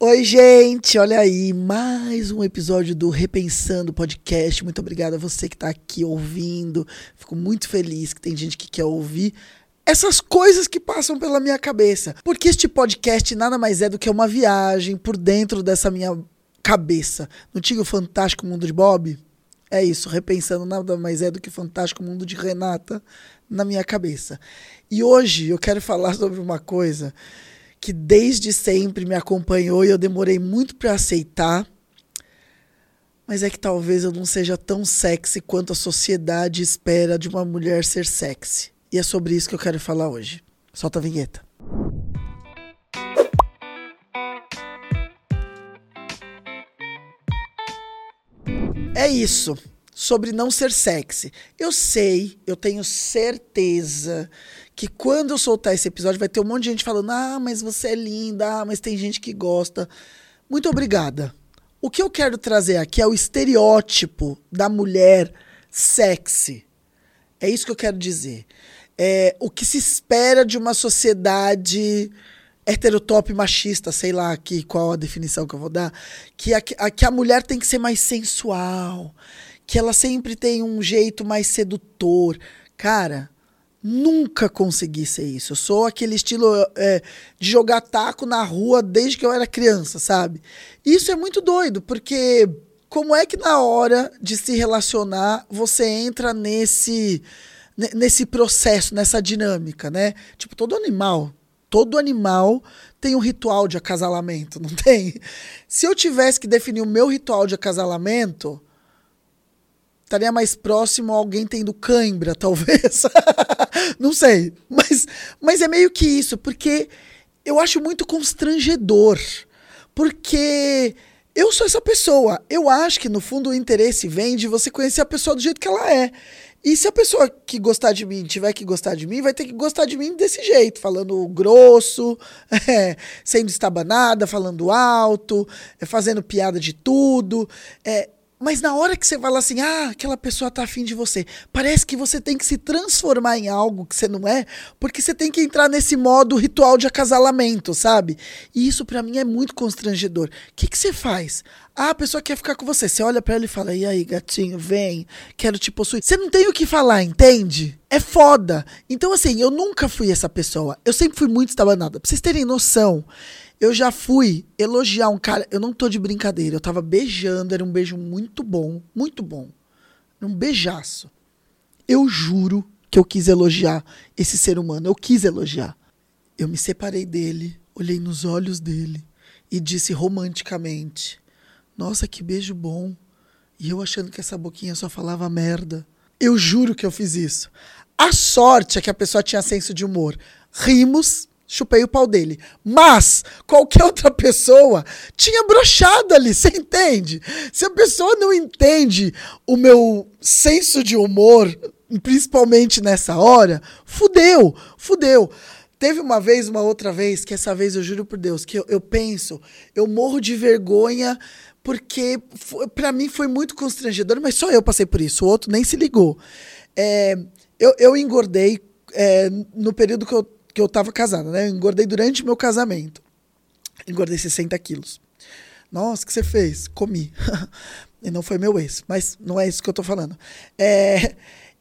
Oi, gente, olha aí, mais um episódio do Repensando Podcast. Muito obrigada a você que está aqui ouvindo. Fico muito feliz que tem gente que quer ouvir essas coisas que passam pela minha cabeça. Porque este podcast nada mais é do que uma viagem por dentro dessa minha cabeça. Não tinha o Fantástico Mundo de Bob? É isso, repensando nada mais é do que o Fantástico Mundo de Renata na minha cabeça. E hoje eu quero falar sobre uma coisa que desde sempre me acompanhou e eu demorei muito para aceitar. Mas é que talvez eu não seja tão sexy quanto a sociedade espera de uma mulher ser sexy. E é sobre isso que eu quero falar hoje. Solta a vinheta. É isso. Sobre não ser sexy. Eu sei, eu tenho certeza que quando eu soltar esse episódio vai ter um monte de gente falando: ah, mas você é linda, ah, mas tem gente que gosta. Muito obrigada. O que eu quero trazer aqui é o estereótipo da mulher sexy. É isso que eu quero dizer. É, o que se espera de uma sociedade heterotop machista, sei lá aqui qual a definição que eu vou dar, que a, a, que a mulher tem que ser mais sensual, que ela sempre tem um jeito mais sedutor. Cara, Nunca consegui ser isso. Eu sou aquele estilo é, de jogar taco na rua desde que eu era criança, sabe? Isso é muito doido, porque como é que na hora de se relacionar você entra nesse nesse processo, nessa dinâmica, né? Tipo, todo animal, todo animal tem um ritual de acasalamento, não tem? Se eu tivesse que definir o meu ritual de acasalamento, estaria mais próximo a alguém tendo cãibra, talvez. não sei. Mas, mas é meio que isso, porque eu acho muito constrangedor. Porque eu sou essa pessoa. Eu acho que, no fundo, o interesse vem de você conhecer a pessoa do jeito que ela é. E se a pessoa que gostar de mim tiver que gostar de mim, vai ter que gostar de mim desse jeito, falando grosso, é, sendo estabanada, falando alto, é, fazendo piada de tudo. É, mas na hora que você fala assim, ah, aquela pessoa tá afim de você, parece que você tem que se transformar em algo que você não é, porque você tem que entrar nesse modo ritual de acasalamento, sabe? E isso para mim é muito constrangedor. O que, que você faz? Ah, a pessoa quer ficar com você. Você olha para ela e fala: E aí, gatinho, vem, quero te possuir. Você não tem o que falar, entende? É foda. Então, assim, eu nunca fui essa pessoa. Eu sempre fui muito estabanada. Pra vocês terem noção. Eu já fui elogiar um cara, eu não tô de brincadeira, eu tava beijando, era um beijo muito bom, muito bom. Um beijaço. Eu juro que eu quis elogiar esse ser humano, eu quis elogiar. Eu me separei dele, olhei nos olhos dele e disse romanticamente: Nossa, que beijo bom. E eu achando que essa boquinha só falava merda. Eu juro que eu fiz isso. A sorte é que a pessoa tinha senso de humor. Rimos, chupei o pau dele. Mas qualquer outra pessoa tinha brochado ali, você entende? Se a pessoa não entende o meu senso de humor, principalmente nessa hora, fudeu, fudeu. Teve uma vez, uma outra vez, que essa vez eu juro por Deus, que eu, eu penso, eu morro de vergonha, porque para mim foi muito constrangedor, mas só eu passei por isso, o outro nem se ligou. É, eu, eu engordei é, no período que eu que eu tava casada, né? Eu engordei durante meu casamento. Engordei 60 quilos. Nossa, o que você fez? Comi. e não foi meu ex, mas não é isso que eu tô falando. É...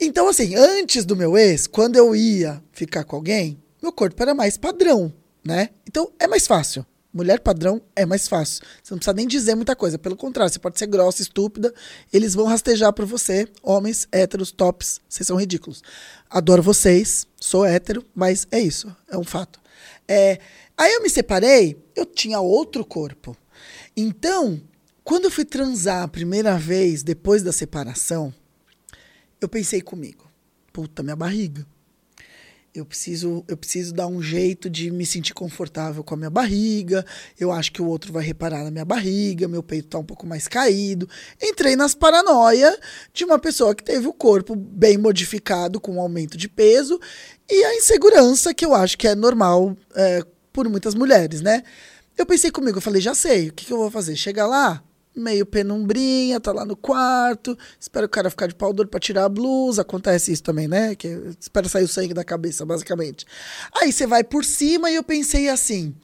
Então, assim, antes do meu ex, quando eu ia ficar com alguém, meu corpo era mais padrão, né? Então é mais fácil. Mulher padrão é mais fácil. Você não precisa nem dizer muita coisa. Pelo contrário, você pode ser grossa, estúpida. Eles vão rastejar por você. Homens, héteros, tops. Vocês são ridículos. Adoro vocês. Sou hétero, mas é isso. É um fato. É, aí eu me separei, eu tinha outro corpo. Então, quando eu fui transar a primeira vez depois da separação, eu pensei comigo: puta, minha barriga eu preciso, eu preciso dar um jeito de me sentir confortável com a minha barriga. Eu acho que o outro vai reparar na minha barriga, meu peito tá um pouco mais caído. Entrei nas paranoia de uma pessoa que teve o corpo bem modificado com um aumento de peso e a insegurança que eu acho que é normal é, por muitas mulheres, né? Eu pensei comigo, eu falei, já sei, o que, que eu vou fazer? Chega lá, meio penumbrinha, tá lá no quarto, espera o cara ficar de pau duro pra tirar a blusa, acontece isso também, né? Que espera sair o sangue da cabeça, basicamente. Aí você vai por cima e eu pensei assim,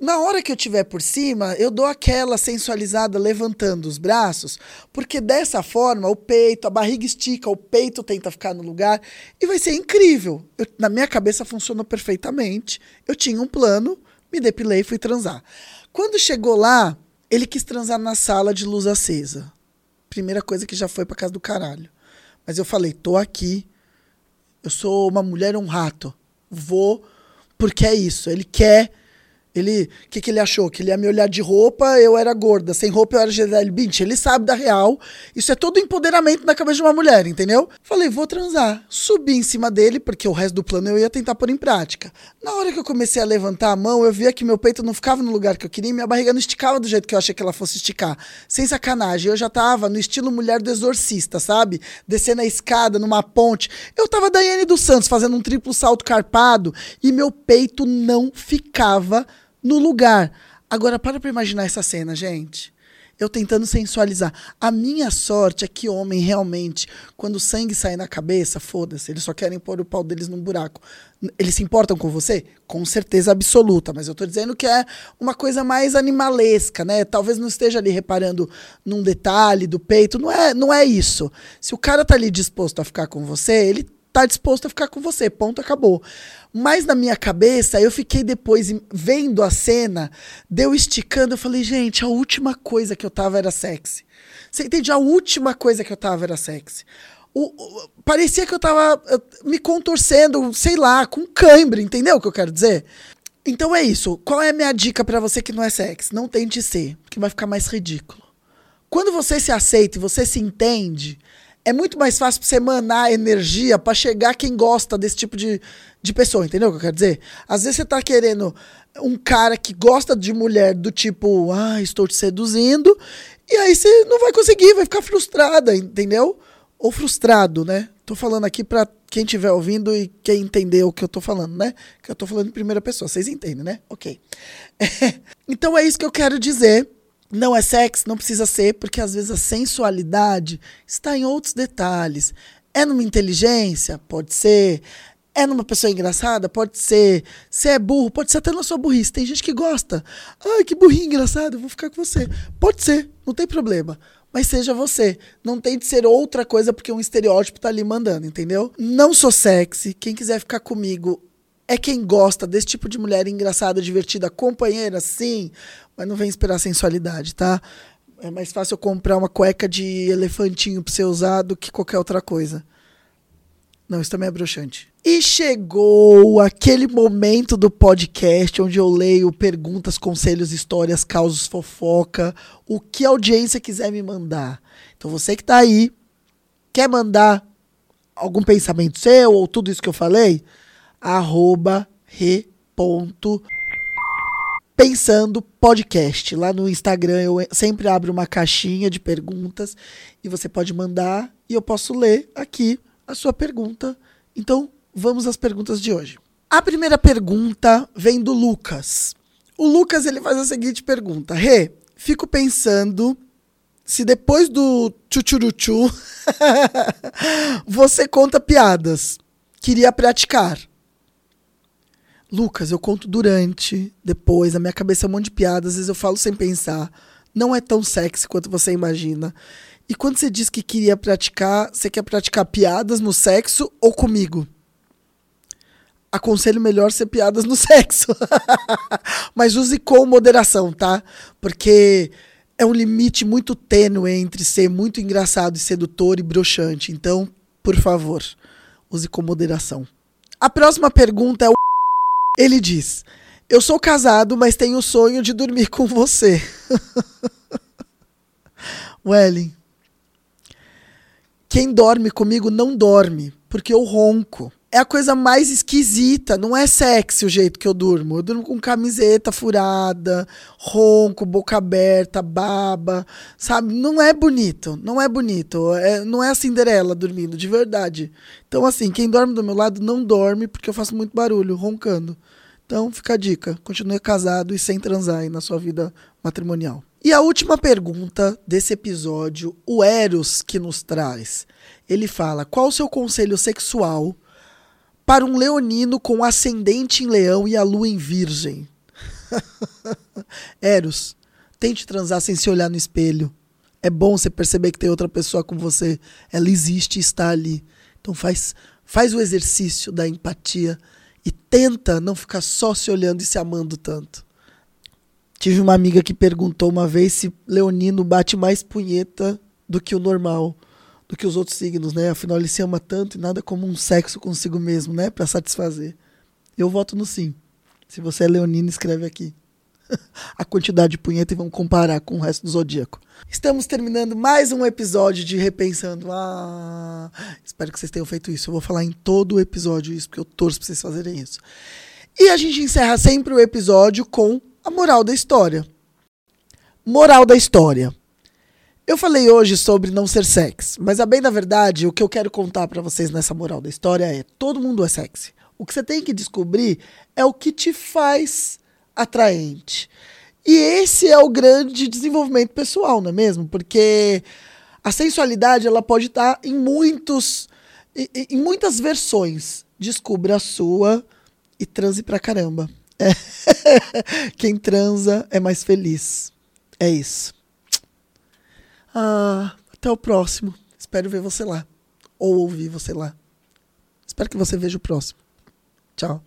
na hora que eu estiver por cima, eu dou aquela sensualizada levantando os braços, porque dessa forma o peito, a barriga estica, o peito tenta ficar no lugar e vai ser incrível. Eu, na minha cabeça funcionou perfeitamente. Eu tinha um plano, me depilei e fui transar. Quando chegou lá, ele quis transar na sala de luz acesa. Primeira coisa que já foi pra casa do caralho. Mas eu falei, tô aqui. Eu sou uma mulher um rato. Vou porque é isso. Ele quer ele, o que, que ele achou? Que ele ia me olhar de roupa, eu era gorda. Sem roupa, eu era Gisele Bündchen. Ele sabe da real. Isso é todo empoderamento na cabeça de uma mulher, entendeu? Falei, vou transar. Subi em cima dele, porque o resto do plano eu ia tentar pôr em prática. Na hora que eu comecei a levantar a mão, eu via que meu peito não ficava no lugar que eu queria e minha barriga não esticava do jeito que eu achei que ela fosse esticar. Sem sacanagem. Eu já tava no estilo mulher do exorcista, sabe? Descendo a escada numa ponte. Eu tava Daiane dos Santos fazendo um triplo salto carpado e meu peito não ficava no lugar. Agora, para pra imaginar essa cena, gente. Eu tentando sensualizar. A minha sorte é que homem realmente, quando o sangue sai na cabeça, foda-se, eles só querem pôr o pau deles num buraco. Eles se importam com você? Com certeza absoluta, mas eu tô dizendo que é uma coisa mais animalesca, né? Talvez não esteja ali reparando num detalhe do peito, não é, não é isso. Se o cara tá ali disposto a ficar com você, ele tá disposto a ficar com você, ponto, acabou. Mas na minha cabeça, eu fiquei depois vendo a cena, deu esticando, eu falei, gente, a última coisa que eu tava era sexy. Você entende? A última coisa que eu tava era sexy. O, o, parecia que eu tava me contorcendo, sei lá, com cãibra, entendeu o que eu quero dizer? Então é isso. Qual é a minha dica para você que não é sexy? Não tente ser, porque vai ficar mais ridículo. Quando você se aceita e você se entende, é muito mais fácil você emanar energia para chegar quem gosta desse tipo de, de pessoa, entendeu o que eu quero dizer? Às vezes você tá querendo um cara que gosta de mulher do tipo, ah, estou te seduzindo, e aí você não vai conseguir, vai ficar frustrada, entendeu? Ou frustrado, né? Tô falando aqui pra quem estiver ouvindo e quem entender o que eu tô falando, né? Que eu tô falando em primeira pessoa, vocês entendem, né? Ok. É, então é isso que eu quero dizer não é sexo, não precisa ser, porque às vezes a sensualidade está em outros detalhes. É numa inteligência? Pode ser. É numa pessoa engraçada? Pode ser. Se é burro, pode ser até na sua burrice. Tem gente que gosta. Ai, que burrinho engraçado, vou ficar com você. Pode ser, não tem problema. Mas seja você. Não tem de ser outra coisa porque um estereótipo tá ali mandando, entendeu? Não sou sexy. Quem quiser ficar comigo é quem gosta desse tipo de mulher engraçada, divertida, companheira, sim, mas não vem esperar sensualidade, tá? É mais fácil eu comprar uma cueca de elefantinho pra ser usar do que qualquer outra coisa. Não, isso também é broxante. E chegou aquele momento do podcast onde eu leio perguntas, conselhos, histórias, causos, fofoca, o que a audiência quiser me mandar. Então você que tá aí, quer mandar algum pensamento seu ou tudo isso que eu falei? Arroba re ponto Pensando Podcast. Lá no Instagram eu sempre abro uma caixinha de perguntas e você pode mandar e eu posso ler aqui a sua pergunta. Então, vamos às perguntas de hoje. A primeira pergunta vem do Lucas. O Lucas ele faz a seguinte pergunta: Rê, fico pensando se depois do tchuchuruchu você conta piadas. Queria praticar. Lucas, eu conto durante, depois, a minha cabeça é um monte de piadas, às vezes eu falo sem pensar. Não é tão sexy quanto você imagina. E quando você diz que queria praticar, você quer praticar piadas no sexo ou comigo? Aconselho melhor ser piadas no sexo. Mas use com moderação, tá? Porque é um limite muito tênue entre ser muito engraçado e sedutor e broxante. Então, por favor, use com moderação. A próxima pergunta é ele diz: Eu sou casado, mas tenho o sonho de dormir com você. Welling, quem dorme comigo não dorme, porque eu ronco. É a coisa mais esquisita, não é sexy o jeito que eu durmo. Eu durmo com camiseta furada, ronco, boca aberta, baba, sabe? Não é bonito, não é bonito. É, não é a Cinderela dormindo, de verdade. Então, assim, quem dorme do meu lado não dorme porque eu faço muito barulho, roncando. Então, fica a dica: continue casado e sem transar aí na sua vida matrimonial. E a última pergunta desse episódio, o Eros que nos traz. Ele fala: qual o seu conselho sexual para um leonino com ascendente em leão e a lua em virgem? Eros, tente transar sem se olhar no espelho. É bom você perceber que tem outra pessoa com você. Ela existe e está ali. Então faz, faz o exercício da empatia e tenta não ficar só se olhando e se amando tanto. Tive uma amiga que perguntou uma vez se Leonino bate mais punheta do que o normal, do que os outros signos, né? Afinal, ele se ama tanto e nada como um sexo consigo mesmo, né? Para satisfazer. Eu voto no sim. Se você é leonino, escreve aqui a quantidade de punheta e vamos comparar com o resto do zodíaco. Estamos terminando mais um episódio de Repensando. Ah, espero que vocês tenham feito isso. Eu vou falar em todo o episódio isso, porque eu torço pra vocês fazerem isso. E a gente encerra sempre o episódio com a moral da história. Moral da história. Eu falei hoje sobre não ser sexy, mas a bem da verdade, o que eu quero contar para vocês nessa moral da história é: todo mundo é sexy. O que você tem que descobrir é o que te faz atraente. E esse é o grande desenvolvimento pessoal, não é mesmo? Porque a sensualidade ela pode estar em muitos em, em muitas versões. Descubra a sua e transe pra caramba. É. Quem transa é mais feliz. É isso. Ah, até o próximo. Espero ver você lá. Ou ouvir você lá. Espero que você veja o próximo. Tchau.